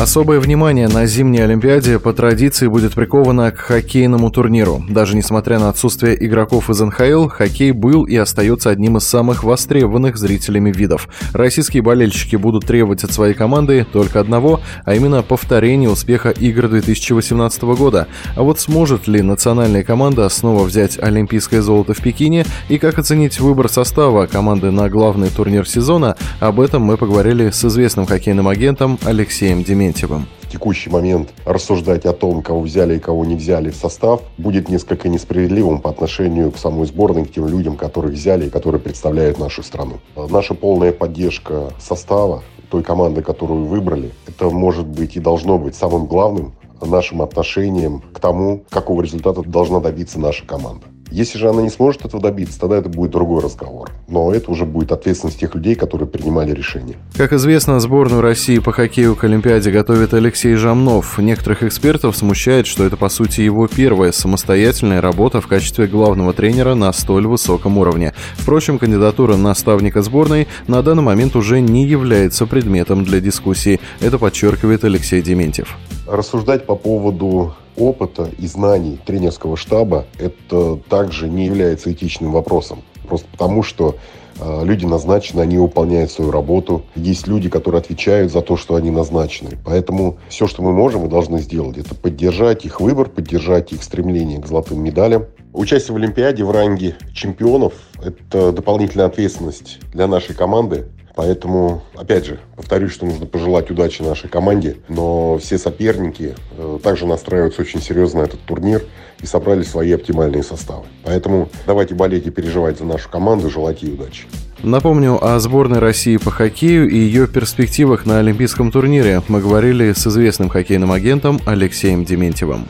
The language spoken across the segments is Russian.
Особое внимание на зимней Олимпиаде по традиции будет приковано к хоккейному турниру. Даже несмотря на отсутствие игроков из НХЛ, хоккей был и остается одним из самых востребованных зрителями видов. Российские болельщики будут требовать от своей команды только одного, а именно повторения успеха игр 2018 года. А вот сможет ли национальная команда снова взять олимпийское золото в Пекине и как оценить выбор состава команды на главный турнир сезона, об этом мы поговорили с известным хоккейным агентом Алексеем Дементьевым. Дементьевым. В текущий момент рассуждать о том, кого взяли и кого не взяли в состав, будет несколько несправедливым по отношению к самой сборной, к тем людям, которых взяли и которые представляют нашу страну. Наша полная поддержка состава, той команды, которую выбрали, это может быть и должно быть самым главным нашим отношением к тому, какого результата должна добиться наша команда. Если же она не сможет этого добиться, тогда это будет другой разговор. Но это уже будет ответственность тех людей, которые принимали решение. Как известно, сборную России по хоккею к Олимпиаде готовит Алексей Жамнов. Некоторых экспертов смущает, что это по сути его первая самостоятельная работа в качестве главного тренера на столь высоком уровне. Впрочем, кандидатура наставника сборной на данный момент уже не является предметом для дискуссии. Это подчеркивает Алексей Дементьев. Рассуждать по поводу опыта и знаний тренерского штаба это также не является этичным вопросом. Просто потому, что э, люди назначены, они выполняют свою работу. Есть люди, которые отвечают за то, что они назначены. Поэтому все, что мы можем и должны сделать, это поддержать их выбор, поддержать их стремление к золотым медалям. Участие в Олимпиаде в ранге чемпионов – это дополнительная ответственность для нашей команды. Поэтому, опять же, повторюсь, что нужно пожелать удачи нашей команде. Но все соперники э, также настраиваются очень серьезно на этот турнир и собрали свои оптимальные составы. Поэтому давайте болеть и переживать за нашу команду, желать ей удачи. Напомню о сборной России по хоккею и ее перспективах на Олимпийском турнире. Мы говорили с известным хоккейным агентом Алексеем Дементьевым.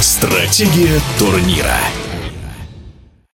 Стратегия турнира.